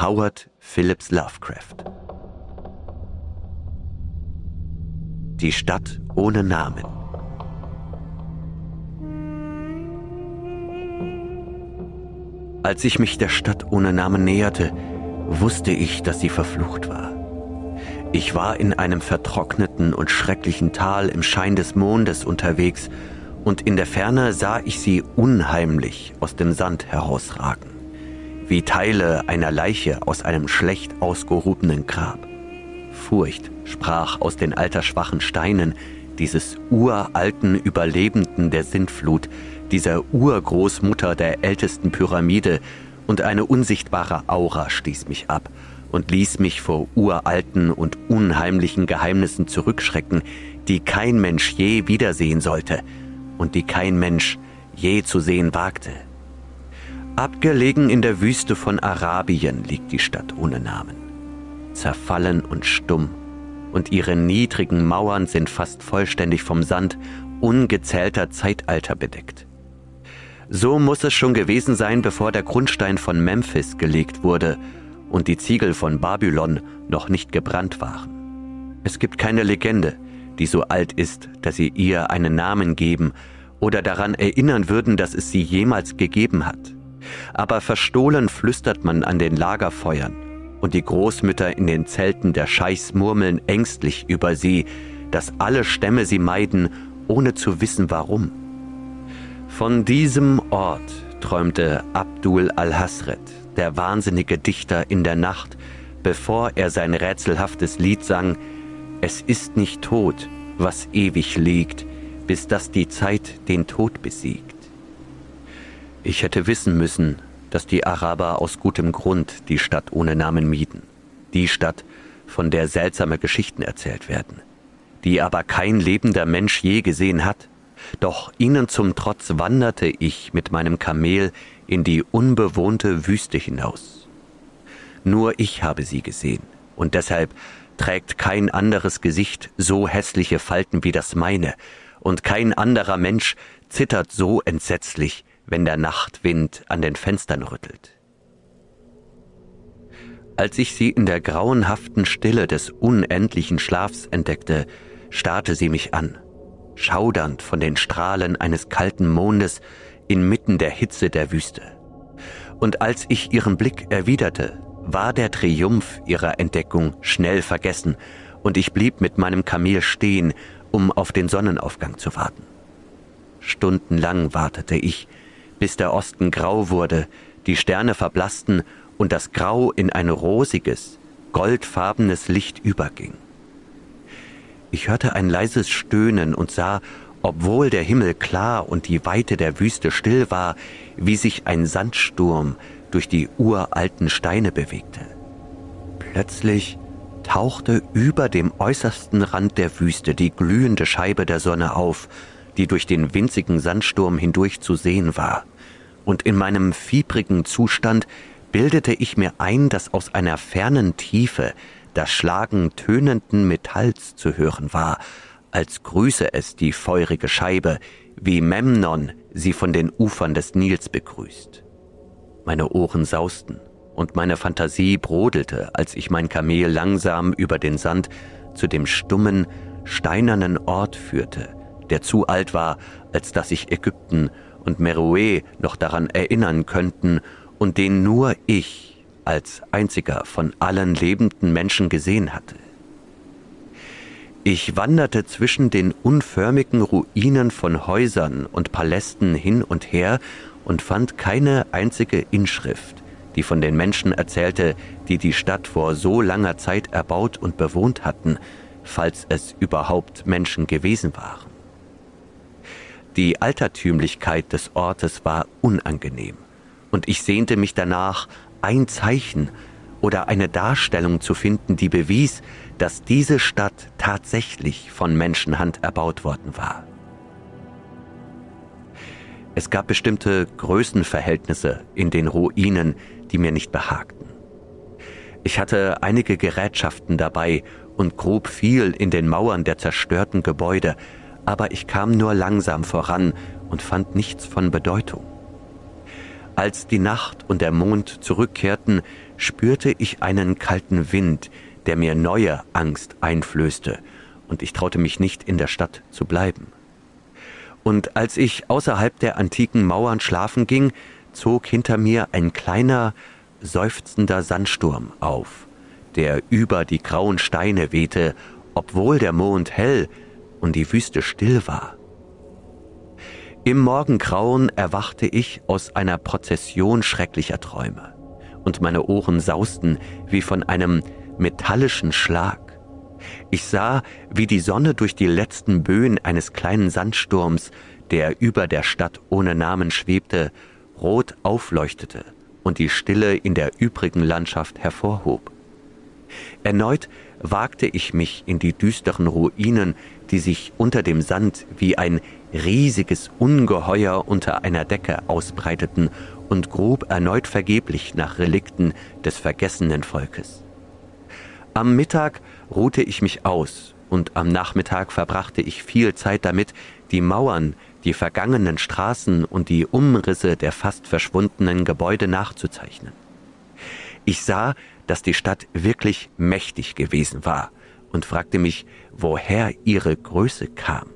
Howard Phillips Lovecraft. Die Stadt ohne Namen. Als ich mich der Stadt ohne Namen näherte, wusste ich, dass sie verflucht war. Ich war in einem vertrockneten und schrecklichen Tal im Schein des Mondes unterwegs, und in der Ferne sah ich sie unheimlich aus dem Sand herausragen, wie Teile einer Leiche aus einem schlecht ausgehobenen Grab. Furcht sprach aus den altersschwachen Steinen dieses uralten Überlebenden der Sintflut, dieser Urgroßmutter der ältesten Pyramide, und eine unsichtbare Aura stieß mich ab und ließ mich vor uralten und unheimlichen Geheimnissen zurückschrecken, die kein Mensch je wiedersehen sollte und die kein Mensch je zu sehen wagte. Abgelegen in der Wüste von Arabien liegt die Stadt ohne Namen, zerfallen und stumm, und ihre niedrigen Mauern sind fast vollständig vom Sand ungezählter Zeitalter bedeckt. So muss es schon gewesen sein, bevor der Grundstein von Memphis gelegt wurde und die Ziegel von Babylon noch nicht gebrannt waren. Es gibt keine Legende, die so alt ist, dass sie ihr einen Namen geben oder daran erinnern würden, dass es sie jemals gegeben hat. Aber verstohlen flüstert man an den Lagerfeuern und die Großmütter in den Zelten der Scheichs murmeln ängstlich über sie, dass alle Stämme sie meiden, ohne zu wissen warum. Von diesem Ort träumte Abdul al-Hasret, der wahnsinnige Dichter in der Nacht, bevor er sein rätselhaftes Lied sang, Es ist nicht tot, was ewig liegt, bis dass die Zeit den Tod besiegt. Ich hätte wissen müssen, dass die Araber aus gutem Grund die Stadt ohne Namen mieden, die Stadt, von der seltsame Geschichten erzählt werden, die aber kein lebender Mensch je gesehen hat, doch ihnen zum Trotz wanderte ich mit meinem Kamel in die unbewohnte Wüste hinaus. Nur ich habe sie gesehen, und deshalb trägt kein anderes Gesicht so hässliche Falten wie das meine, und kein anderer Mensch zittert so entsetzlich, wenn der Nachtwind an den Fenstern rüttelt. Als ich sie in der grauenhaften Stille des unendlichen Schlafs entdeckte, starrte sie mich an schaudernd von den Strahlen eines kalten Mondes inmitten der Hitze der Wüste. Und als ich ihren Blick erwiderte, war der Triumph ihrer Entdeckung schnell vergessen, und ich blieb mit meinem Kamel stehen, um auf den Sonnenaufgang zu warten. Stundenlang wartete ich, bis der Osten grau wurde, die Sterne verblassten und das Grau in ein rosiges, goldfarbenes Licht überging. Ich hörte ein leises Stöhnen und sah, obwohl der Himmel klar und die Weite der Wüste still war, wie sich ein Sandsturm durch die uralten Steine bewegte. Plötzlich tauchte über dem äußersten Rand der Wüste die glühende Scheibe der Sonne auf, die durch den winzigen Sandsturm hindurch zu sehen war. Und in meinem fiebrigen Zustand bildete ich mir ein, dass aus einer fernen Tiefe das Schlagen tönenden Metalls zu hören war, als grüße es die feurige Scheibe, wie Memnon sie von den Ufern des Nils begrüßt. Meine Ohren sausten und meine Fantasie brodelte, als ich mein Kamel langsam über den Sand zu dem stummen, steinernen Ort führte, der zu alt war, als dass sich Ägypten und Meroe noch daran erinnern könnten und den nur ich als einziger von allen lebenden Menschen gesehen hatte. Ich wanderte zwischen den unförmigen Ruinen von Häusern und Palästen hin und her und fand keine einzige Inschrift, die von den Menschen erzählte, die die Stadt vor so langer Zeit erbaut und bewohnt hatten, falls es überhaupt Menschen gewesen waren. Die Altertümlichkeit des Ortes war unangenehm, und ich sehnte mich danach, ein Zeichen oder eine Darstellung zu finden, die bewies, dass diese Stadt tatsächlich von Menschenhand erbaut worden war. Es gab bestimmte Größenverhältnisse in den Ruinen, die mir nicht behagten. Ich hatte einige Gerätschaften dabei und grub viel in den Mauern der zerstörten Gebäude, aber ich kam nur langsam voran und fand nichts von Bedeutung. Als die Nacht und der Mond zurückkehrten, spürte ich einen kalten Wind, der mir neue Angst einflößte, und ich traute mich nicht in der Stadt zu bleiben. Und als ich außerhalb der antiken Mauern schlafen ging, zog hinter mir ein kleiner, seufzender Sandsturm auf, der über die grauen Steine wehte, obwohl der Mond hell und die Wüste still war. Im Morgengrauen erwachte ich aus einer Prozession schrecklicher Träume, und meine Ohren sausten wie von einem metallischen Schlag. Ich sah, wie die Sonne durch die letzten Böen eines kleinen Sandsturms, der über der Stadt ohne Namen schwebte, rot aufleuchtete und die Stille in der übrigen Landschaft hervorhob. Erneut wagte ich mich in die düsteren Ruinen, die sich unter dem Sand wie ein riesiges Ungeheuer unter einer Decke ausbreiteten und grub erneut vergeblich nach Relikten des vergessenen Volkes. Am Mittag ruhte ich mich aus und am Nachmittag verbrachte ich viel Zeit damit, die Mauern, die vergangenen Straßen und die Umrisse der fast verschwundenen Gebäude nachzuzeichnen. Ich sah, dass die Stadt wirklich mächtig gewesen war und fragte mich, woher ihre Größe kam.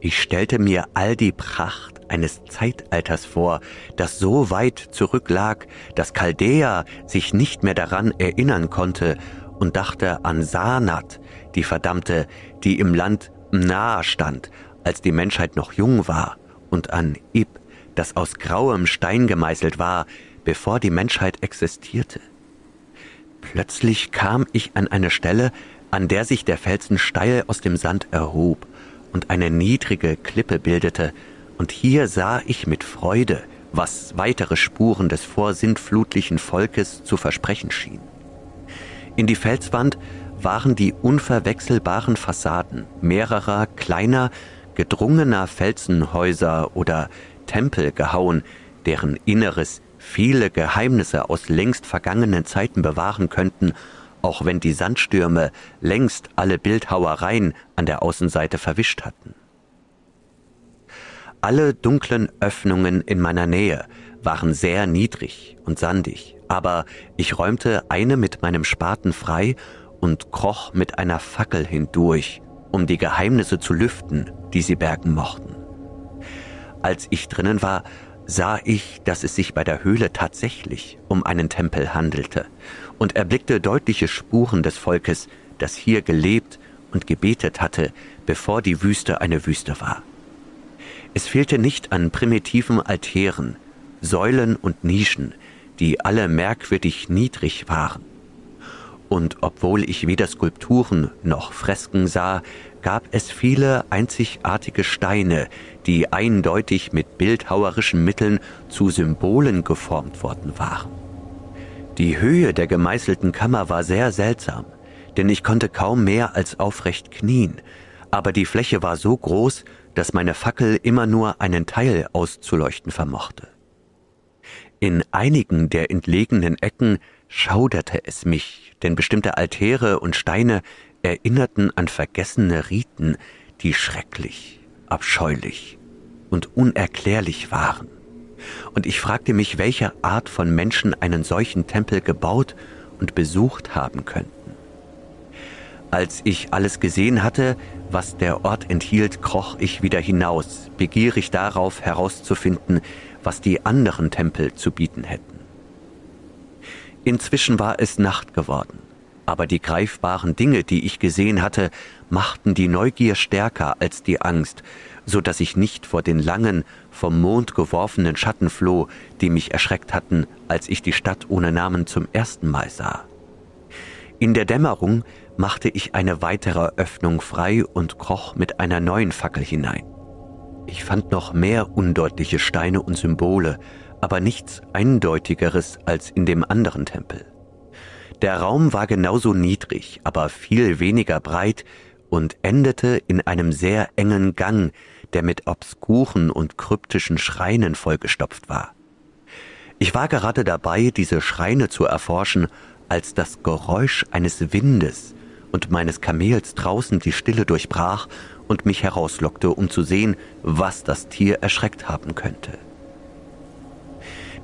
Ich stellte mir all die Pracht eines Zeitalters vor, das so weit zurücklag, dass Chaldea sich nicht mehr daran erinnern konnte und dachte an Sanat, die Verdammte, die im Land nahe stand, als die Menschheit noch jung war, und an Ib, das aus grauem Stein gemeißelt war, bevor die Menschheit existierte. Plötzlich kam ich an eine Stelle, an der sich der Felsen steil aus dem Sand erhob und eine niedrige Klippe bildete, und hier sah ich mit Freude, was weitere Spuren des vorsintflutlichen Volkes zu versprechen schien. In die Felswand waren die unverwechselbaren Fassaden mehrerer kleiner, gedrungener Felsenhäuser oder Tempel gehauen, deren Inneres viele Geheimnisse aus längst vergangenen Zeiten bewahren könnten, auch wenn die Sandstürme längst alle Bildhauereien an der Außenseite verwischt hatten. Alle dunklen Öffnungen in meiner Nähe waren sehr niedrig und sandig, aber ich räumte eine mit meinem Spaten frei und kroch mit einer Fackel hindurch, um die Geheimnisse zu lüften, die sie bergen mochten. Als ich drinnen war, sah ich, dass es sich bei der Höhle tatsächlich um einen Tempel handelte und erblickte deutliche Spuren des Volkes, das hier gelebt und gebetet hatte, bevor die Wüste eine Wüste war. Es fehlte nicht an primitiven Altären, Säulen und Nischen, die alle merkwürdig niedrig waren. Und obwohl ich weder Skulpturen noch Fresken sah, gab es viele einzigartige Steine, die eindeutig mit bildhauerischen Mitteln zu Symbolen geformt worden waren. Die Höhe der gemeißelten Kammer war sehr seltsam, denn ich konnte kaum mehr als aufrecht knien, aber die Fläche war so groß, dass meine Fackel immer nur einen Teil auszuleuchten vermochte. In einigen der entlegenen Ecken schauderte es mich, denn bestimmte Altäre und Steine erinnerten an vergessene Riten, die schrecklich, abscheulich und unerklärlich waren. Und ich fragte mich, welche Art von Menschen einen solchen Tempel gebaut und besucht haben könnten. Als ich alles gesehen hatte, was der Ort enthielt, kroch ich wieder hinaus, begierig darauf herauszufinden, was die anderen Tempel zu bieten hätten. Inzwischen war es Nacht geworden aber die greifbaren Dinge, die ich gesehen hatte, machten die Neugier stärker als die Angst, so dass ich nicht vor den langen, vom Mond geworfenen Schatten floh, die mich erschreckt hatten, als ich die Stadt ohne Namen zum ersten Mal sah. In der Dämmerung machte ich eine weitere Öffnung frei und kroch mit einer neuen Fackel hinein. Ich fand noch mehr undeutliche Steine und Symbole, aber nichts Eindeutigeres als in dem anderen Tempel. Der Raum war genauso niedrig, aber viel weniger breit und endete in einem sehr engen Gang, der mit obskuren und kryptischen Schreinen vollgestopft war. Ich war gerade dabei, diese Schreine zu erforschen, als das Geräusch eines Windes und meines Kamels draußen die Stille durchbrach und mich herauslockte, um zu sehen, was das Tier erschreckt haben könnte.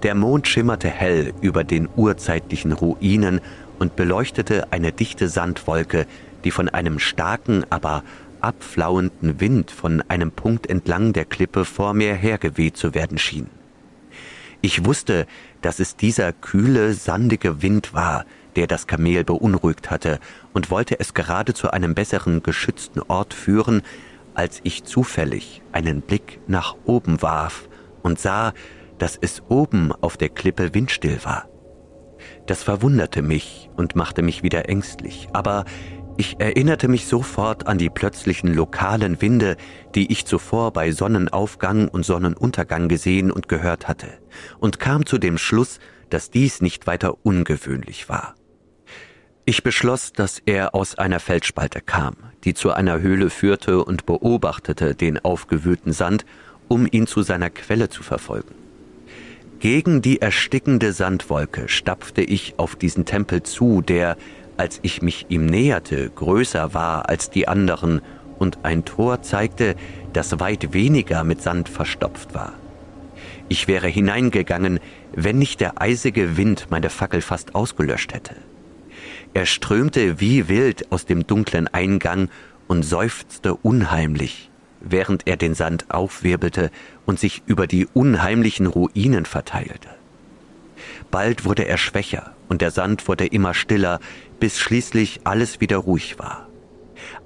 Der Mond schimmerte hell über den urzeitlichen Ruinen und beleuchtete eine dichte Sandwolke, die von einem starken, aber abflauenden Wind von einem Punkt entlang der Klippe vor mir hergeweht zu werden schien. Ich wusste, dass es dieser kühle, sandige Wind war, der das Kamel beunruhigt hatte, und wollte es gerade zu einem besseren geschützten Ort führen, als ich zufällig einen Blick nach oben warf und sah, dass es oben auf der Klippe windstill war. Das verwunderte mich und machte mich wieder ängstlich, aber ich erinnerte mich sofort an die plötzlichen lokalen Winde, die ich zuvor bei Sonnenaufgang und Sonnenuntergang gesehen und gehört hatte, und kam zu dem Schluss, dass dies nicht weiter ungewöhnlich war. Ich beschloss, dass er aus einer Felsspalte kam, die zu einer Höhle führte und beobachtete den aufgewühlten Sand, um ihn zu seiner Quelle zu verfolgen. Gegen die erstickende Sandwolke stapfte ich auf diesen Tempel zu, der, als ich mich ihm näherte, größer war als die anderen und ein Tor zeigte, das weit weniger mit Sand verstopft war. Ich wäre hineingegangen, wenn nicht der eisige Wind meine Fackel fast ausgelöscht hätte. Er strömte wie wild aus dem dunklen Eingang und seufzte unheimlich, während er den Sand aufwirbelte und sich über die unheimlichen Ruinen verteilte. Bald wurde er schwächer und der Sand wurde immer stiller, bis schließlich alles wieder ruhig war.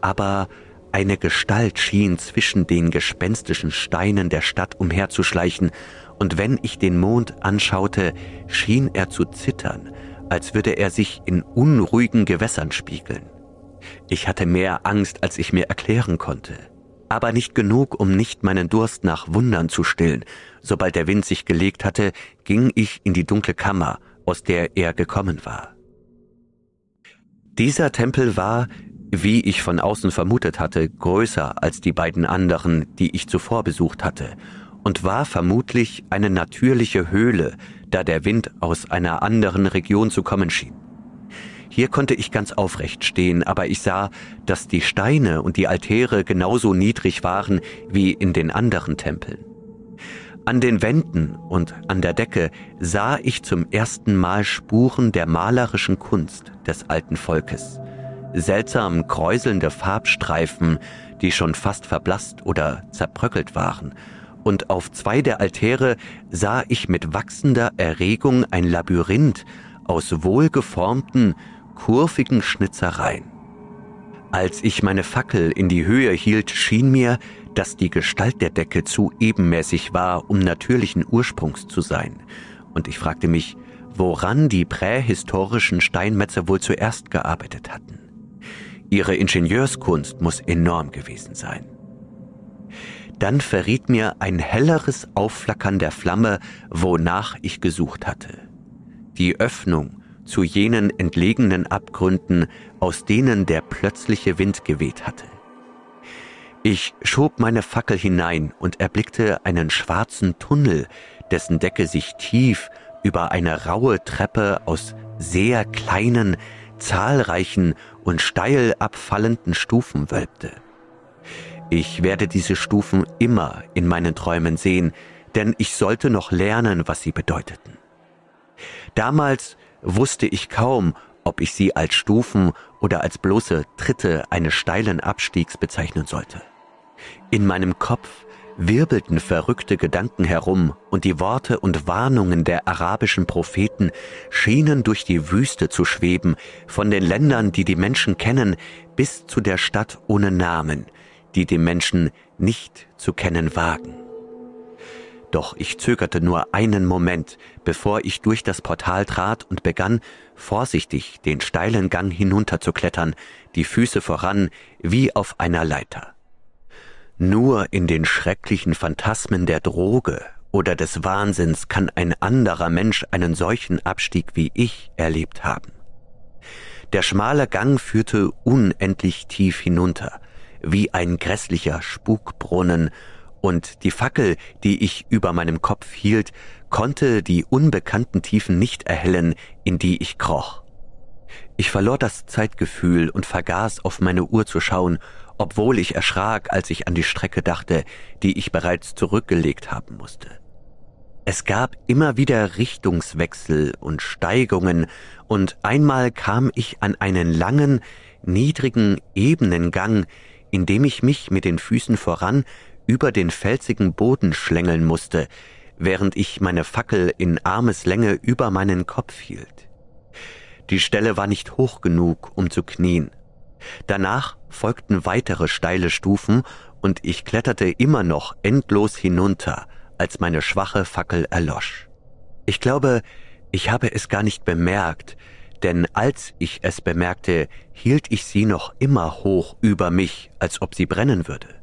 Aber eine Gestalt schien zwischen den gespenstischen Steinen der Stadt umherzuschleichen, und wenn ich den Mond anschaute, schien er zu zittern, als würde er sich in unruhigen Gewässern spiegeln. Ich hatte mehr Angst, als ich mir erklären konnte, aber nicht genug, um nicht meinen Durst nach Wundern zu stillen. Sobald der Wind sich gelegt hatte, ging ich in die dunkle Kammer, aus der er gekommen war. Dieser Tempel war, wie ich von außen vermutet hatte, größer als die beiden anderen, die ich zuvor besucht hatte, und war vermutlich eine natürliche Höhle, da der Wind aus einer anderen Region zu kommen schien. Hier konnte ich ganz aufrecht stehen, aber ich sah, dass die Steine und die Altäre genauso niedrig waren wie in den anderen Tempeln. An den Wänden und an der Decke sah ich zum ersten Mal Spuren der malerischen Kunst des alten Volkes. Seltsam kräuselnde Farbstreifen, die schon fast verblasst oder zerbröckelt waren und auf zwei der Altäre sah ich mit wachsender Erregung ein Labyrinth aus wohlgeformten, kurvigen Schnitzereien. Als ich meine Fackel in die Höhe hielt, schien mir, dass die Gestalt der Decke zu ebenmäßig war, um natürlichen Ursprungs zu sein, und ich fragte mich, woran die prähistorischen Steinmetze wohl zuerst gearbeitet hatten. Ihre Ingenieurskunst muss enorm gewesen sein. Dann verriet mir ein helleres Aufflackern der Flamme, wonach ich gesucht hatte. Die Öffnung zu jenen entlegenen Abgründen, aus denen der plötzliche Wind geweht hatte. Ich schob meine Fackel hinein und erblickte einen schwarzen Tunnel, dessen Decke sich tief über eine raue Treppe aus sehr kleinen, zahlreichen und steil abfallenden Stufen wölbte. Ich werde diese Stufen immer in meinen Träumen sehen, denn ich sollte noch lernen, was sie bedeuteten. Damals wusste ich kaum, ob ich sie als Stufen oder als bloße Tritte eines steilen Abstiegs bezeichnen sollte. In meinem Kopf wirbelten verrückte Gedanken herum und die Worte und Warnungen der arabischen Propheten schienen durch die Wüste zu schweben, von den Ländern, die die Menschen kennen, bis zu der Stadt ohne Namen, die dem Menschen nicht zu kennen wagen. Doch ich zögerte nur einen Moment, bevor ich durch das Portal trat und begann, vorsichtig den steilen Gang hinunterzuklettern, die Füße voran wie auf einer Leiter. Nur in den schrecklichen Phantasmen der Droge oder des Wahnsinns kann ein anderer Mensch einen solchen Abstieg wie ich erlebt haben. Der schmale Gang führte unendlich tief hinunter, wie ein grässlicher Spukbrunnen, und die Fackel, die ich über meinem Kopf hielt, konnte die unbekannten Tiefen nicht erhellen, in die ich kroch. Ich verlor das Zeitgefühl und vergaß auf meine Uhr zu schauen, obwohl ich erschrak, als ich an die Strecke dachte, die ich bereits zurückgelegt haben musste. Es gab immer wieder Richtungswechsel und Steigungen, und einmal kam ich an einen langen, niedrigen, ebenen Gang, in dem ich mich mit den Füßen voran über den felsigen Boden schlängeln musste, während ich meine Fackel in Armeslänge über meinen Kopf hielt. Die Stelle war nicht hoch genug, um zu knien. Danach folgten weitere steile Stufen und ich kletterte immer noch endlos hinunter, als meine schwache Fackel erlosch. Ich glaube, ich habe es gar nicht bemerkt, denn als ich es bemerkte, hielt ich sie noch immer hoch über mich, als ob sie brennen würde.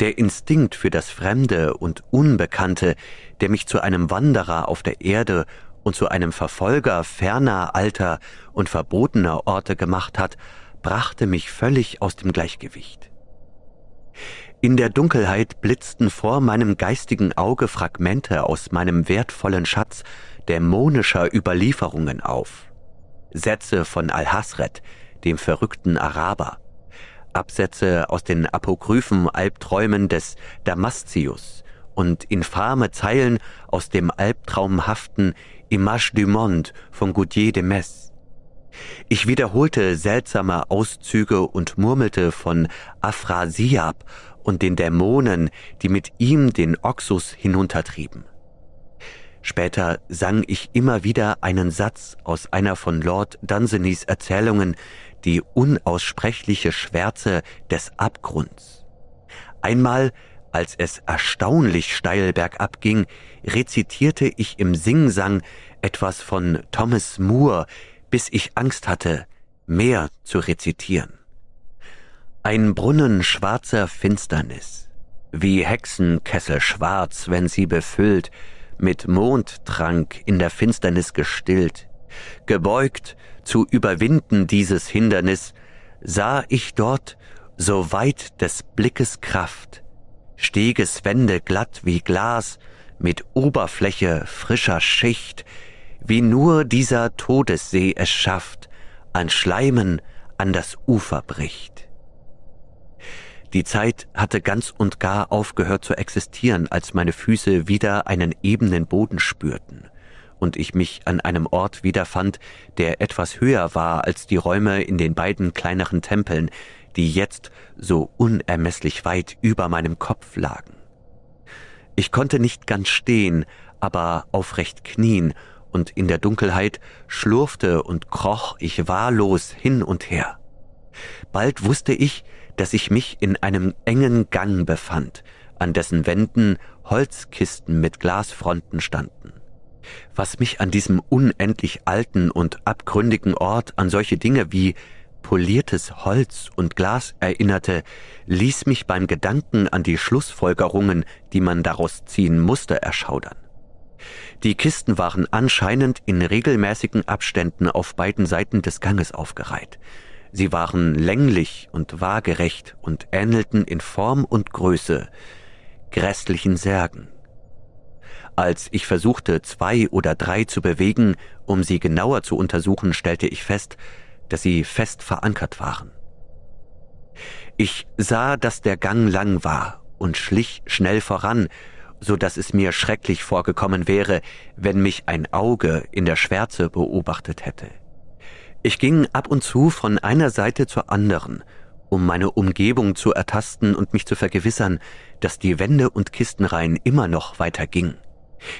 Der Instinkt für das Fremde und Unbekannte, der mich zu einem Wanderer auf der Erde und zu einem Verfolger ferner alter und verbotener Orte gemacht hat, brachte mich völlig aus dem Gleichgewicht. In der Dunkelheit blitzten vor meinem geistigen Auge Fragmente aus meinem wertvollen Schatz dämonischer Überlieferungen auf. Sätze von Al-Hasret, dem verrückten Araber, Absätze aus den apokryphen Albträumen des Damascius und infame Zeilen aus dem albtraumhaften Image du Monde von Goudier de Metz. Ich wiederholte seltsame Auszüge und murmelte von Afrasiab und den Dämonen, die mit ihm den Oxus hinuntertrieben. Später sang ich immer wieder einen Satz aus einer von Lord Dunseneys Erzählungen, die unaussprechliche Schwärze des Abgrunds. Einmal, als es erstaunlich steil bergab ging, rezitierte ich im Singsang etwas von Thomas Moore, bis ich Angst hatte, mehr zu rezitieren. Ein Brunnen schwarzer Finsternis, wie Hexenkessel schwarz, wenn sie befüllt, mit Mondtrank in der Finsternis gestillt. Gebeugt zu überwinden dieses Hindernis, sah ich dort, so weit des Blickes Kraft, steges Wände glatt wie Glas, mit Oberfläche frischer Schicht, wie nur dieser Todessee es schafft, an Schleimen an das Ufer bricht. Die Zeit hatte ganz und gar aufgehört zu existieren, als meine Füße wieder einen ebenen Boden spürten und ich mich an einem Ort wiederfand, der etwas höher war als die Räume in den beiden kleineren Tempeln, die jetzt so unermesslich weit über meinem Kopf lagen. Ich konnte nicht ganz stehen, aber aufrecht knien, und in der Dunkelheit schlurfte und kroch ich wahllos hin und her. Bald wusste ich, dass ich mich in einem engen Gang befand, an dessen Wänden Holzkisten mit Glasfronten standen. Was mich an diesem unendlich alten und abgründigen Ort an solche Dinge wie poliertes Holz und Glas erinnerte, ließ mich beim Gedanken an die Schlussfolgerungen, die man daraus ziehen musste, erschaudern. Die Kisten waren anscheinend in regelmäßigen Abständen auf beiden Seiten des Ganges aufgereiht. Sie waren länglich und waagerecht und ähnelten in Form und Größe grässlichen Särgen. Als ich versuchte, zwei oder drei zu bewegen, um sie genauer zu untersuchen, stellte ich fest, dass sie fest verankert waren. Ich sah, dass der Gang lang war und schlich schnell voran, so dass es mir schrecklich vorgekommen wäre, wenn mich ein Auge in der Schwärze beobachtet hätte. Ich ging ab und zu von einer Seite zur anderen, um meine Umgebung zu ertasten und mich zu vergewissern, dass die Wände und Kistenreihen immer noch weiter gingen.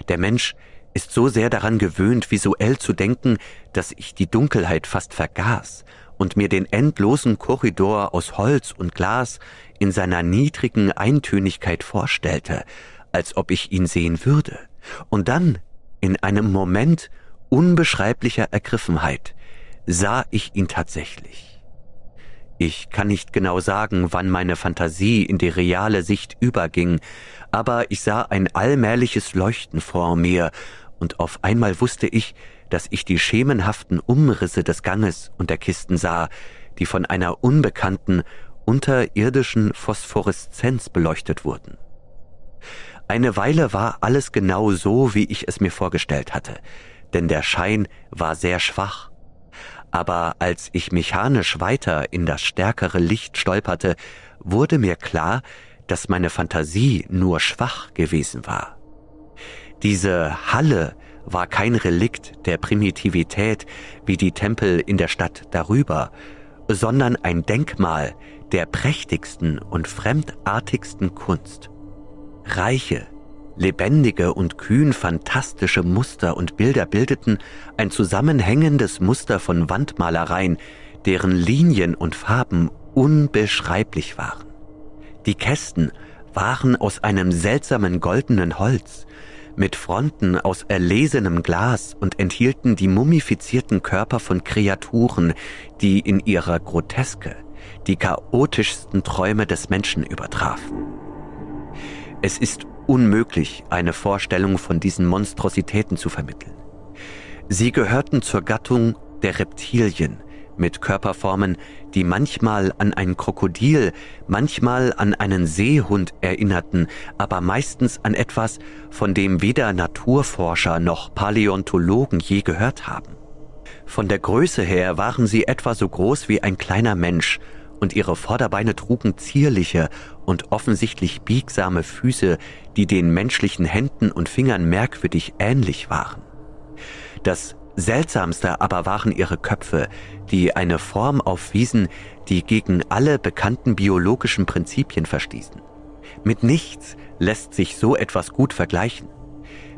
Der Mensch ist so sehr daran gewöhnt, visuell zu denken, dass ich die Dunkelheit fast vergaß und mir den endlosen Korridor aus Holz und Glas in seiner niedrigen Eintönigkeit vorstellte, als ob ich ihn sehen würde. Und dann, in einem Moment unbeschreiblicher Ergriffenheit, sah ich ihn tatsächlich. Ich kann nicht genau sagen, wann meine Fantasie in die reale Sicht überging, aber ich sah ein allmähliches Leuchten vor mir, und auf einmal wusste ich, dass ich die schemenhaften Umrisse des Ganges und der Kisten sah, die von einer unbekannten, unterirdischen Phosphoreszenz beleuchtet wurden. Eine Weile war alles genau so, wie ich es mir vorgestellt hatte, denn der Schein war sehr schwach aber als ich mechanisch weiter in das stärkere Licht stolperte, wurde mir klar, dass meine Fantasie nur schwach gewesen war. Diese Halle war kein Relikt der Primitivität wie die Tempel in der Stadt darüber, sondern ein Denkmal der prächtigsten und fremdartigsten Kunst. Reiche, lebendige und kühn fantastische Muster und Bilder bildeten ein zusammenhängendes Muster von Wandmalereien, deren Linien und Farben unbeschreiblich waren. Die Kästen waren aus einem seltsamen goldenen Holz, mit Fronten aus erlesenem Glas und enthielten die mumifizierten Körper von Kreaturen, die in ihrer Groteske die chaotischsten Träume des Menschen übertrafen. Es ist unmöglich, eine Vorstellung von diesen Monstrositäten zu vermitteln. Sie gehörten zur Gattung der Reptilien, mit Körperformen, die manchmal an ein Krokodil, manchmal an einen Seehund erinnerten, aber meistens an etwas, von dem weder Naturforscher noch Paläontologen je gehört haben. Von der Größe her waren sie etwa so groß wie ein kleiner Mensch, und ihre Vorderbeine trugen zierliche und offensichtlich biegsame Füße, die den menschlichen Händen und Fingern merkwürdig ähnlich waren. Das Seltsamste aber waren ihre Köpfe, die eine Form aufwiesen, die gegen alle bekannten biologischen Prinzipien verstießen. Mit nichts lässt sich so etwas gut vergleichen.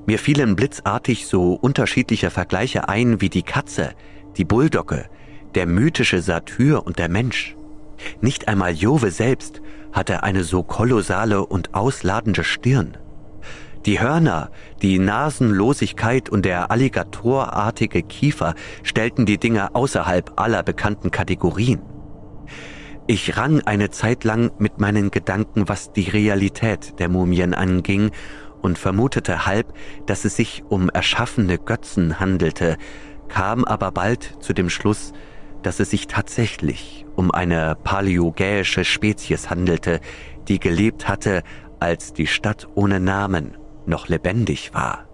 Mir fielen blitzartig so unterschiedliche Vergleiche ein wie die Katze, die Bulldogge, der mythische Satyr und der Mensch. Nicht einmal Jove selbst hatte eine so kolossale und ausladende Stirn. Die Hörner, die Nasenlosigkeit und der alligatorartige Kiefer stellten die Dinge außerhalb aller bekannten Kategorien. Ich rang eine Zeit lang mit meinen Gedanken, was die Realität der Mumien anging, und vermutete halb, dass es sich um erschaffene Götzen handelte, kam aber bald zu dem Schluss, dass es sich tatsächlich um eine paläogäische Spezies handelte, die gelebt hatte, als die Stadt ohne Namen noch lebendig war.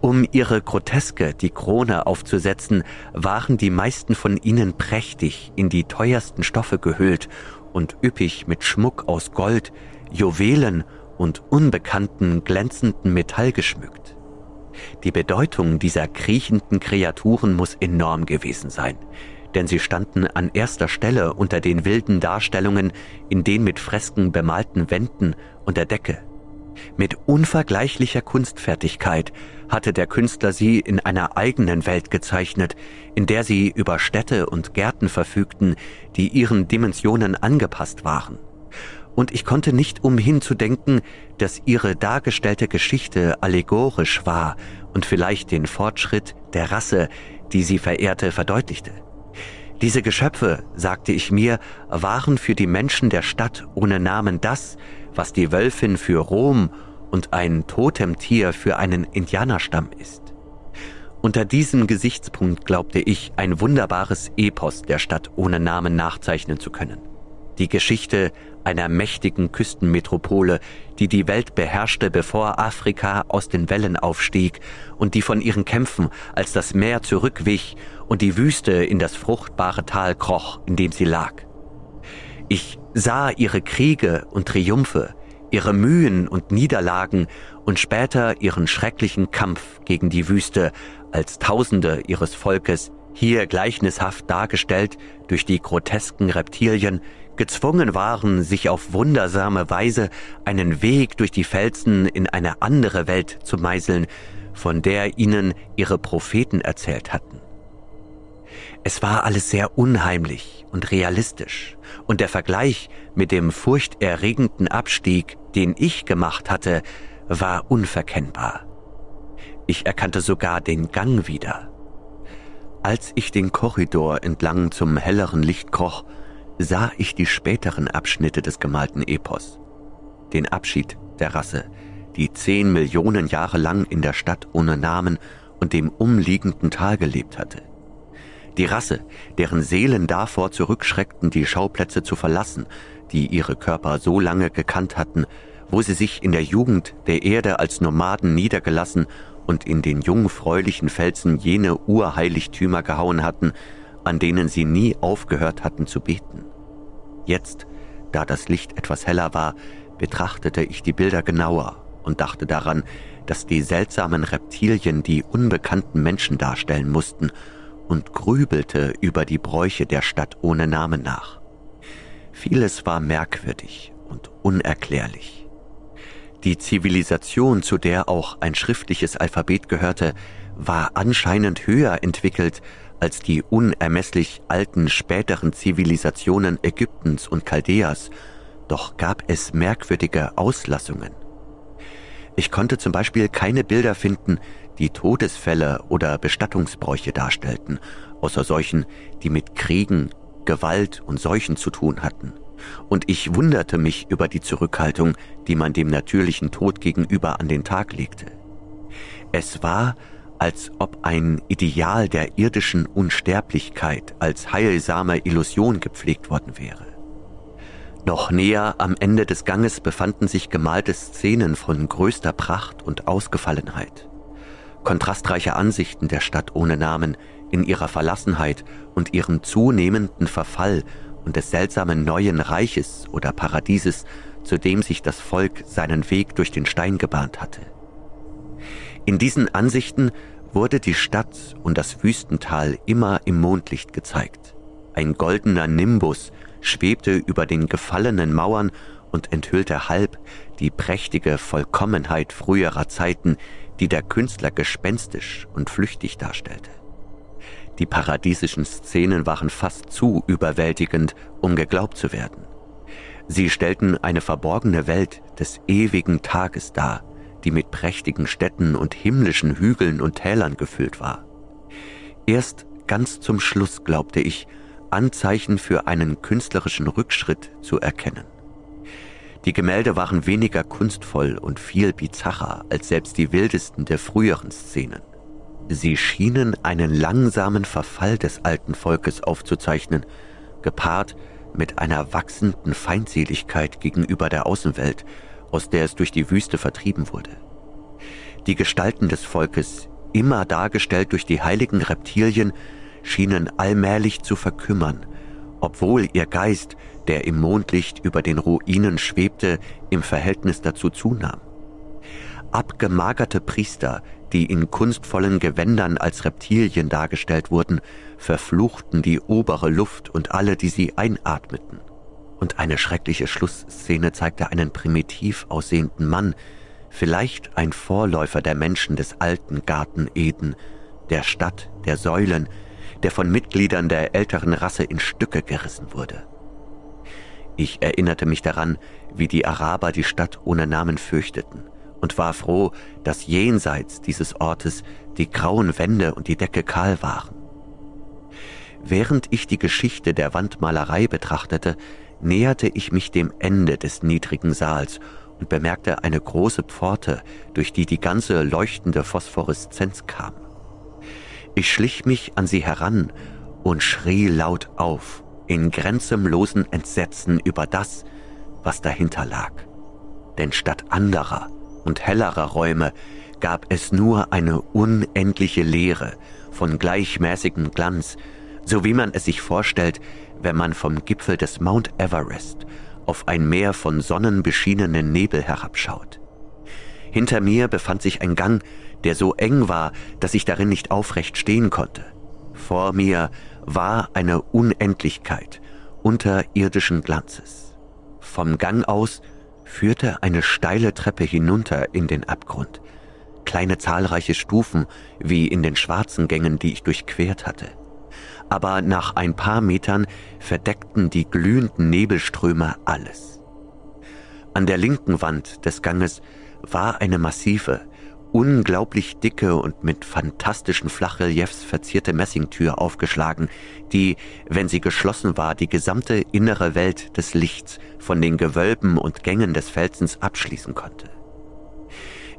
Um ihre Groteske die Krone aufzusetzen, waren die meisten von ihnen prächtig in die teuersten Stoffe gehüllt und üppig mit Schmuck aus Gold, Juwelen und unbekannten glänzenden Metall geschmückt. Die Bedeutung dieser kriechenden Kreaturen muss enorm gewesen sein, denn sie standen an erster Stelle unter den wilden Darstellungen in den mit Fresken bemalten Wänden und der Decke. Mit unvergleichlicher Kunstfertigkeit hatte der Künstler sie in einer eigenen Welt gezeichnet, in der sie über Städte und Gärten verfügten, die ihren Dimensionen angepasst waren. Und ich konnte nicht umhin zu denken, dass ihre dargestellte Geschichte allegorisch war und vielleicht den Fortschritt der Rasse, die sie verehrte, verdeutlichte. Diese Geschöpfe, sagte ich mir, waren für die Menschen der Stadt ohne Namen das, was die Wölfin für Rom und ein Totemtier für einen Indianerstamm ist. Unter diesem Gesichtspunkt glaubte ich, ein wunderbares Epos der Stadt ohne Namen nachzeichnen zu können. Die Geschichte einer mächtigen Küstenmetropole, die die Welt beherrschte, bevor Afrika aus den Wellen aufstieg und die von ihren Kämpfen, als das Meer zurückwich und die Wüste in das fruchtbare Tal kroch, in dem sie lag. Ich sah ihre Kriege und Triumphe, ihre Mühen und Niederlagen und später ihren schrecklichen Kampf gegen die Wüste, als Tausende ihres Volkes, hier gleichnishaft dargestellt durch die grotesken Reptilien, gezwungen waren, sich auf wundersame Weise einen Weg durch die Felsen in eine andere Welt zu meißeln, von der ihnen ihre Propheten erzählt hatten. Es war alles sehr unheimlich und realistisch, und der Vergleich mit dem furchterregenden Abstieg, den ich gemacht hatte, war unverkennbar. Ich erkannte sogar den Gang wieder. Als ich den Korridor entlang zum helleren Licht kroch, sah ich die späteren Abschnitte des gemalten Epos. Den Abschied der Rasse, die zehn Millionen Jahre lang in der Stadt ohne Namen und dem umliegenden Tal gelebt hatte die Rasse, deren Seelen davor zurückschreckten, die Schauplätze zu verlassen, die ihre Körper so lange gekannt hatten, wo sie sich in der Jugend der Erde als Nomaden niedergelassen und in den jungfräulichen Felsen jene Urheiligtümer gehauen hatten, an denen sie nie aufgehört hatten zu beten. Jetzt, da das Licht etwas heller war, betrachtete ich die Bilder genauer und dachte daran, dass die seltsamen Reptilien die unbekannten Menschen darstellen mussten und grübelte über die Bräuche der Stadt ohne Namen nach. Vieles war merkwürdig und unerklärlich. Die Zivilisation, zu der auch ein schriftliches Alphabet gehörte, war anscheinend höher entwickelt als die unermesslich alten späteren Zivilisationen Ägyptens und Chaldäas, doch gab es merkwürdige Auslassungen. Ich konnte zum Beispiel keine Bilder finden, die Todesfälle oder Bestattungsbräuche darstellten, außer solchen, die mit Kriegen, Gewalt und Seuchen zu tun hatten. Und ich wunderte mich über die Zurückhaltung, die man dem natürlichen Tod gegenüber an den Tag legte. Es war, als ob ein Ideal der irdischen Unsterblichkeit als heilsame Illusion gepflegt worden wäre. Noch näher am Ende des Ganges befanden sich gemalte Szenen von größter Pracht und Ausgefallenheit. Kontrastreiche Ansichten der Stadt ohne Namen in ihrer Verlassenheit und ihrem zunehmenden Verfall und des seltsamen neuen Reiches oder Paradieses, zu dem sich das Volk seinen Weg durch den Stein gebahnt hatte. In diesen Ansichten wurde die Stadt und das Wüstental immer im Mondlicht gezeigt. Ein goldener Nimbus schwebte über den gefallenen Mauern und enthüllte halb die prächtige Vollkommenheit früherer Zeiten, die der Künstler gespenstisch und flüchtig darstellte. Die paradiesischen Szenen waren fast zu überwältigend, um geglaubt zu werden. Sie stellten eine verborgene Welt des ewigen Tages dar, die mit prächtigen Städten und himmlischen Hügeln und Tälern gefüllt war. Erst ganz zum Schluss glaubte ich, Anzeichen für einen künstlerischen Rückschritt zu erkennen. Die Gemälde waren weniger kunstvoll und viel bizarrer als selbst die wildesten der früheren Szenen. Sie schienen einen langsamen Verfall des alten Volkes aufzuzeichnen, gepaart mit einer wachsenden Feindseligkeit gegenüber der Außenwelt, aus der es durch die Wüste vertrieben wurde. Die Gestalten des Volkes, immer dargestellt durch die heiligen Reptilien, schienen allmählich zu verkümmern, obwohl ihr Geist, der im Mondlicht über den Ruinen schwebte, im Verhältnis dazu zunahm. Abgemagerte Priester, die in kunstvollen Gewändern als Reptilien dargestellt wurden, verfluchten die obere Luft und alle, die sie einatmeten. Und eine schreckliche Schlussszene zeigte einen primitiv aussehenden Mann, vielleicht ein Vorläufer der Menschen des alten Garten Eden, der Stadt der Säulen, der von Mitgliedern der älteren Rasse in Stücke gerissen wurde. Ich erinnerte mich daran, wie die Araber die Stadt ohne Namen fürchteten und war froh, dass jenseits dieses Ortes die grauen Wände und die Decke kahl waren. Während ich die Geschichte der Wandmalerei betrachtete, näherte ich mich dem Ende des niedrigen Saals und bemerkte eine große Pforte, durch die die ganze leuchtende Phosphoreszenz kam. Ich schlich mich an sie heran und schrie laut auf, in grenzenlosen Entsetzen über das, was dahinter lag. Denn statt anderer und hellerer Räume gab es nur eine unendliche Leere von gleichmäßigem Glanz, so wie man es sich vorstellt, wenn man vom Gipfel des Mount Everest auf ein Meer von sonnenbeschienenen Nebel herabschaut. Hinter mir befand sich ein Gang, der so eng war, dass ich darin nicht aufrecht stehen konnte. Vor mir war eine Unendlichkeit unterirdischen Glanzes. Vom Gang aus führte eine steile Treppe hinunter in den Abgrund, kleine zahlreiche Stufen wie in den schwarzen Gängen, die ich durchquert hatte. Aber nach ein paar Metern verdeckten die glühenden Nebelströme alles. An der linken Wand des Ganges war eine massive, unglaublich dicke und mit fantastischen Flachreliefs verzierte Messingtür aufgeschlagen, die, wenn sie geschlossen war, die gesamte innere Welt des Lichts von den Gewölben und Gängen des Felsens abschließen konnte.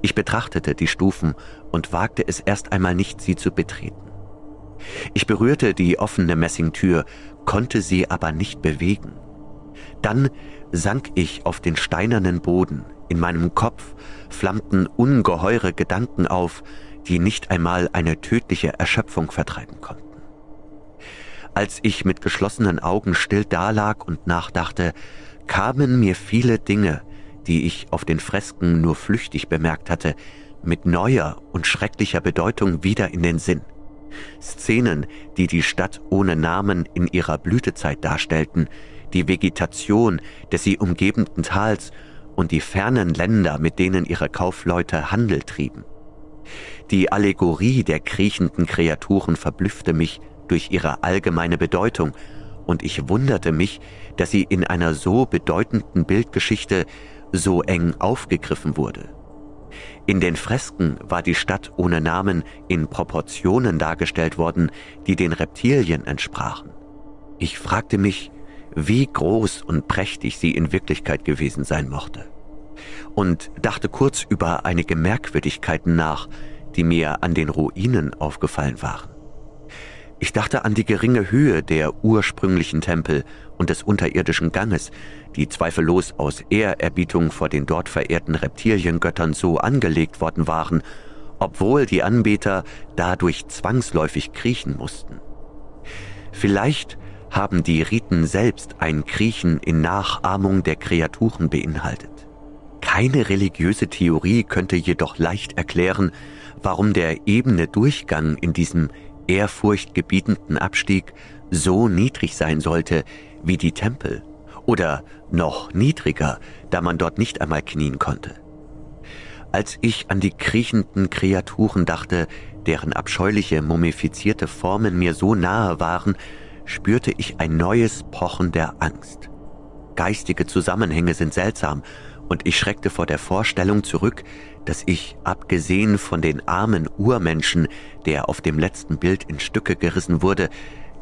Ich betrachtete die Stufen und wagte es erst einmal nicht, sie zu betreten. Ich berührte die offene Messingtür, konnte sie aber nicht bewegen. Dann sank ich auf den steinernen Boden, in meinem Kopf flammten ungeheure Gedanken auf, die nicht einmal eine tödliche Erschöpfung vertreiben konnten. Als ich mit geschlossenen Augen still dalag und nachdachte, kamen mir viele Dinge, die ich auf den Fresken nur flüchtig bemerkt hatte, mit neuer und schrecklicher Bedeutung wieder in den Sinn. Szenen, die die Stadt ohne Namen in ihrer Blütezeit darstellten, die Vegetation des sie umgebenden Tals und die fernen Länder, mit denen ihre Kaufleute Handel trieben. Die Allegorie der kriechenden Kreaturen verblüffte mich durch ihre allgemeine Bedeutung, und ich wunderte mich, dass sie in einer so bedeutenden Bildgeschichte so eng aufgegriffen wurde. In den Fresken war die Stadt ohne Namen in Proportionen dargestellt worden, die den Reptilien entsprachen. Ich fragte mich, wie groß und prächtig sie in Wirklichkeit gewesen sein mochte. Und dachte kurz über einige Merkwürdigkeiten nach, die mir an den Ruinen aufgefallen waren. Ich dachte an die geringe Höhe der ursprünglichen Tempel und des unterirdischen Ganges, die zweifellos aus Ehrerbietung vor den dort verehrten Reptiliengöttern so angelegt worden waren, obwohl die Anbeter dadurch zwangsläufig kriechen mussten. Vielleicht haben die Riten selbst ein Kriechen in Nachahmung der Kreaturen beinhaltet. Keine religiöse Theorie könnte jedoch leicht erklären, warum der ebene Durchgang in diesem ehrfurchtgebietenden Abstieg so niedrig sein sollte wie die Tempel oder noch niedriger, da man dort nicht einmal knien konnte. Als ich an die kriechenden Kreaturen dachte, deren abscheuliche mumifizierte Formen mir so nahe waren, spürte ich ein neues Pochen der Angst. Geistige Zusammenhänge sind seltsam, und ich schreckte vor der Vorstellung zurück, dass ich, abgesehen von den armen Urmenschen, der auf dem letzten Bild in Stücke gerissen wurde,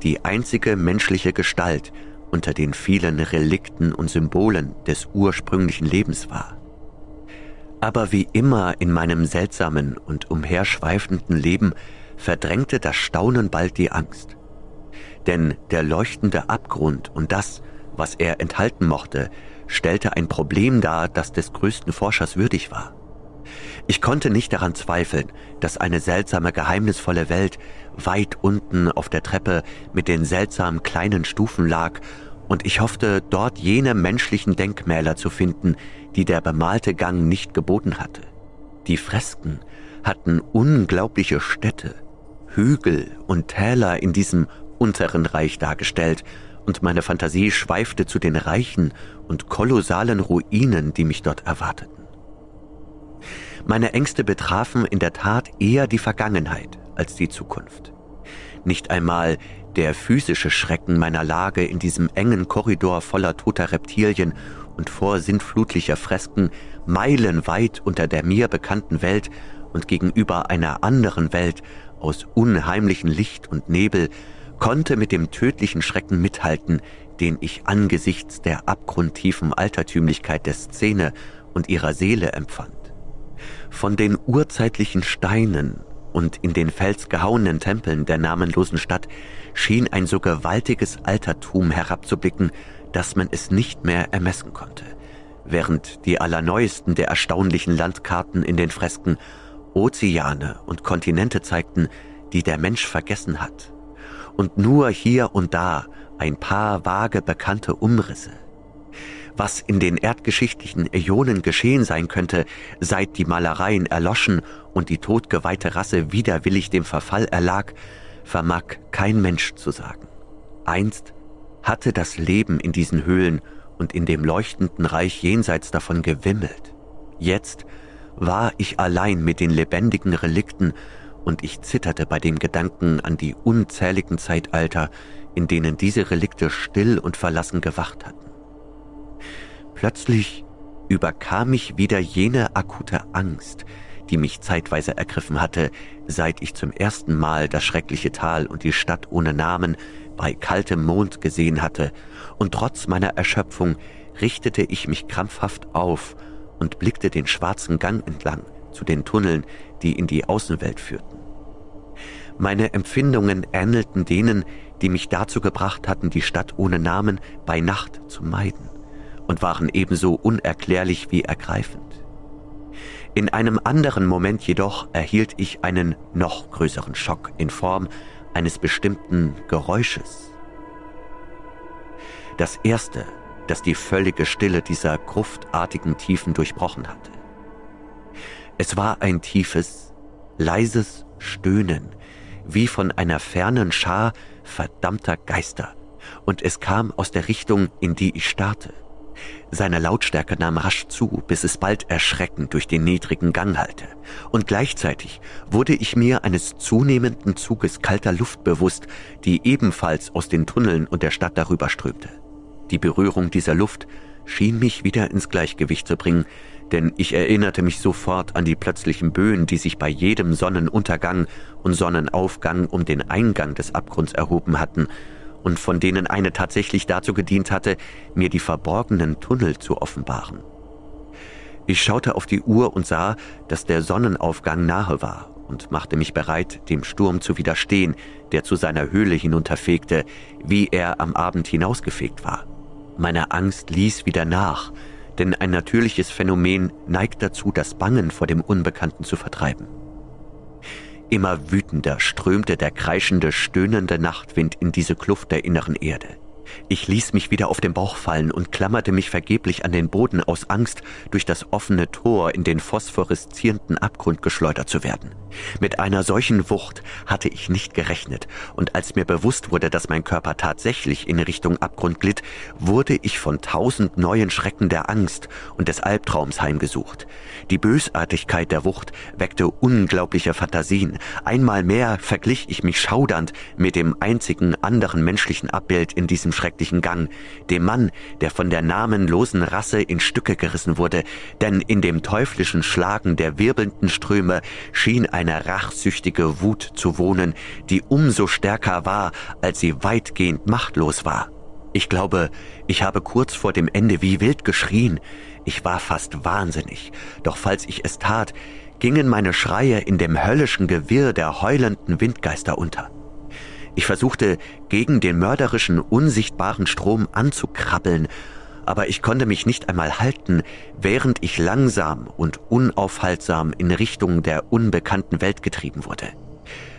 die einzige menschliche Gestalt unter den vielen Relikten und Symbolen des ursprünglichen Lebens war. Aber wie immer in meinem seltsamen und umherschweifenden Leben verdrängte das Staunen bald die Angst. Denn der leuchtende Abgrund und das, was er enthalten mochte, stellte ein Problem dar, das des größten Forschers würdig war. Ich konnte nicht daran zweifeln, dass eine seltsame, geheimnisvolle Welt weit unten auf der Treppe mit den seltsamen kleinen Stufen lag, und ich hoffte, dort jene menschlichen Denkmäler zu finden, die der bemalte Gang nicht geboten hatte. Die Fresken hatten unglaubliche Städte, Hügel und Täler in diesem unteren Reich dargestellt, und meine Fantasie schweifte zu den reichen und kolossalen Ruinen, die mich dort erwarteten. Meine Ängste betrafen in der Tat eher die Vergangenheit als die Zukunft. Nicht einmal der physische Schrecken meiner Lage in diesem engen Korridor voller toter Reptilien und vorsintflutlicher Fresken, meilenweit unter der mir bekannten Welt und gegenüber einer anderen Welt aus unheimlichen Licht und Nebel, konnte mit dem tödlichen Schrecken mithalten, den ich angesichts der abgrundtiefen Altertümlichkeit der Szene und ihrer Seele empfand. Von den urzeitlichen Steinen und in den Fels gehauenen Tempeln der namenlosen Stadt schien ein so gewaltiges Altertum herabzublicken, dass man es nicht mehr ermessen konnte, während die allerneuesten der erstaunlichen Landkarten in den Fresken Ozeane und Kontinente zeigten, die der Mensch vergessen hat, und nur hier und da ein paar vage bekannte Umrisse was in den erdgeschichtlichen Äonen geschehen sein könnte, seit die Malereien erloschen und die todgeweihte Rasse widerwillig dem Verfall erlag, vermag kein Mensch zu sagen. Einst hatte das Leben in diesen Höhlen und in dem leuchtenden Reich jenseits davon gewimmelt. Jetzt war ich allein mit den lebendigen Relikten und ich zitterte bei dem Gedanken an die unzähligen Zeitalter, in denen diese Relikte still und verlassen gewacht hatten. Plötzlich überkam mich wieder jene akute Angst, die mich zeitweise ergriffen hatte, seit ich zum ersten Mal das schreckliche Tal und die Stadt ohne Namen bei kaltem Mond gesehen hatte, und trotz meiner Erschöpfung richtete ich mich krampfhaft auf und blickte den schwarzen Gang entlang zu den Tunneln, die in die Außenwelt führten. Meine Empfindungen ähnelten denen, die mich dazu gebracht hatten, die Stadt ohne Namen bei Nacht zu meiden und waren ebenso unerklärlich wie ergreifend. In einem anderen Moment jedoch erhielt ich einen noch größeren Schock in Form eines bestimmten Geräusches. Das erste, das die völlige Stille dieser gruftartigen Tiefen durchbrochen hatte. Es war ein tiefes, leises Stöhnen, wie von einer fernen Schar verdammter Geister, und es kam aus der Richtung, in die ich starrte. Seine Lautstärke nahm rasch zu, bis es bald erschreckend durch den niedrigen Gang hallte. Und gleichzeitig wurde ich mir eines zunehmenden Zuges kalter Luft bewusst, die ebenfalls aus den Tunneln und der Stadt darüber strömte. Die Berührung dieser Luft schien mich wieder ins Gleichgewicht zu bringen, denn ich erinnerte mich sofort an die plötzlichen Böen, die sich bei jedem Sonnenuntergang und Sonnenaufgang um den Eingang des Abgrunds erhoben hatten und von denen eine tatsächlich dazu gedient hatte, mir die verborgenen Tunnel zu offenbaren. Ich schaute auf die Uhr und sah, dass der Sonnenaufgang nahe war und machte mich bereit, dem Sturm zu widerstehen, der zu seiner Höhle hinunterfegte, wie er am Abend hinausgefegt war. Meine Angst ließ wieder nach, denn ein natürliches Phänomen neigt dazu, das Bangen vor dem Unbekannten zu vertreiben. Immer wütender strömte der kreischende, stöhnende Nachtwind in diese Kluft der inneren Erde. Ich ließ mich wieder auf den Bauch fallen und klammerte mich vergeblich an den Boden aus Angst, durch das offene Tor in den phosphoreszierenden Abgrund geschleudert zu werden. Mit einer solchen Wucht hatte ich nicht gerechnet, und als mir bewusst wurde, dass mein Körper tatsächlich in Richtung Abgrund glitt, wurde ich von tausend neuen Schrecken der Angst und des Albtraums heimgesucht. Die Bösartigkeit der Wucht weckte unglaubliche Fantasien. Einmal mehr verglich ich mich schaudernd mit dem einzigen anderen menschlichen Abbild in diesem schrecklichen Gang, dem Mann, der von der namenlosen Rasse in Stücke gerissen wurde, denn in dem teuflischen Schlagen der wirbelnden Ströme schien eine rachsüchtige Wut zu wohnen, die umso stärker war, als sie weitgehend machtlos war. Ich glaube, ich habe kurz vor dem Ende wie wild geschrien. Ich war fast wahnsinnig, doch falls ich es tat, gingen meine Schreie in dem höllischen Gewirr der heulenden Windgeister unter. Ich versuchte, gegen den mörderischen, unsichtbaren Strom anzukrabbeln, aber ich konnte mich nicht einmal halten, während ich langsam und unaufhaltsam in Richtung der unbekannten Welt getrieben wurde.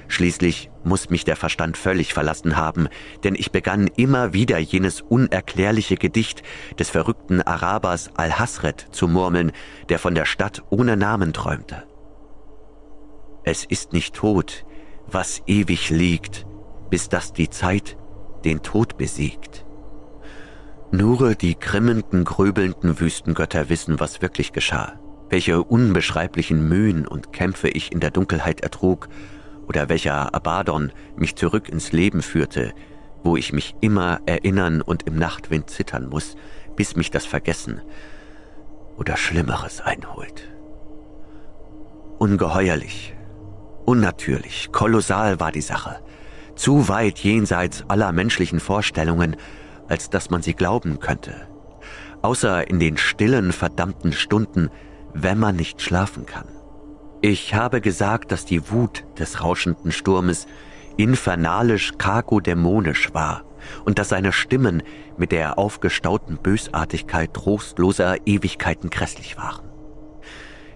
Schließlich muss mich der Verstand völlig verlassen haben, denn ich begann immer wieder jenes unerklärliche Gedicht des verrückten Arabers Al-Hasret zu murmeln, der von der Stadt ohne Namen träumte. Es ist nicht tot, was ewig liegt, bis dass die Zeit den Tod besiegt. Nur die grimmenden, gröbelnden Wüstengötter wissen, was wirklich geschah, welche unbeschreiblichen Mühen und Kämpfe ich in der Dunkelheit ertrug, oder welcher Abaddon mich zurück ins Leben führte, wo ich mich immer erinnern und im Nachtwind zittern muss, bis mich das Vergessen oder Schlimmeres einholt. Ungeheuerlich, unnatürlich, kolossal war die Sache, zu weit jenseits aller menschlichen Vorstellungen, als dass man sie glauben könnte. Außer in den stillen, verdammten Stunden, wenn man nicht schlafen kann. Ich habe gesagt, dass die Wut des rauschenden Sturmes infernalisch kakodämonisch war und dass seine Stimmen mit der aufgestauten Bösartigkeit trostloser Ewigkeiten grässlich waren.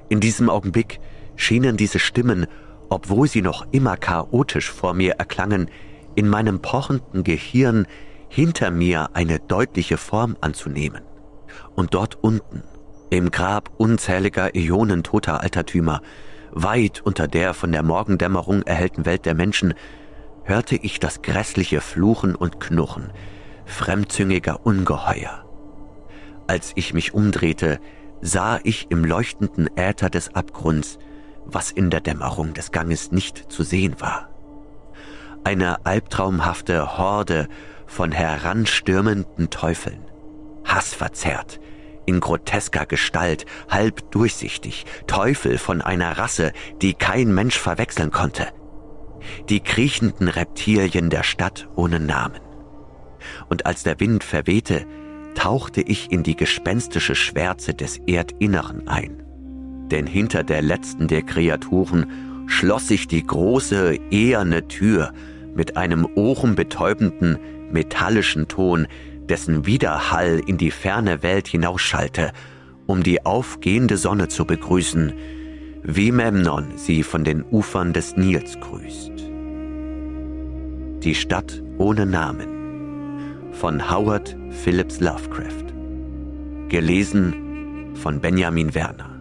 In diesem Augenblick schienen diese Stimmen obwohl sie noch immer chaotisch vor mir erklangen, in meinem pochenden Gehirn hinter mir eine deutliche Form anzunehmen. Und dort unten, im Grab unzähliger Äonen toter Altertümer, weit unter der von der Morgendämmerung erhellten Welt der Menschen, hörte ich das grässliche Fluchen und Knurren fremdzüngiger Ungeheuer. Als ich mich umdrehte, sah ich im leuchtenden Äther des Abgrunds was in der Dämmerung des Ganges nicht zu sehen war. Eine albtraumhafte Horde von heranstürmenden Teufeln, hassverzerrt, in grotesker Gestalt, halb durchsichtig, Teufel von einer Rasse, die kein Mensch verwechseln konnte. Die kriechenden Reptilien der Stadt ohne Namen. Und als der Wind verwehte, tauchte ich in die gespenstische Schwärze des Erdinneren ein denn hinter der letzten der Kreaturen schloss sich die große, eherne Tür mit einem ohrenbetäubenden, metallischen Ton, dessen Widerhall in die ferne Welt hinausschallte, um die aufgehende Sonne zu begrüßen, wie Memnon sie von den Ufern des Nils grüßt. Die Stadt ohne Namen von Howard Phillips Lovecraft. Gelesen von Benjamin Werner.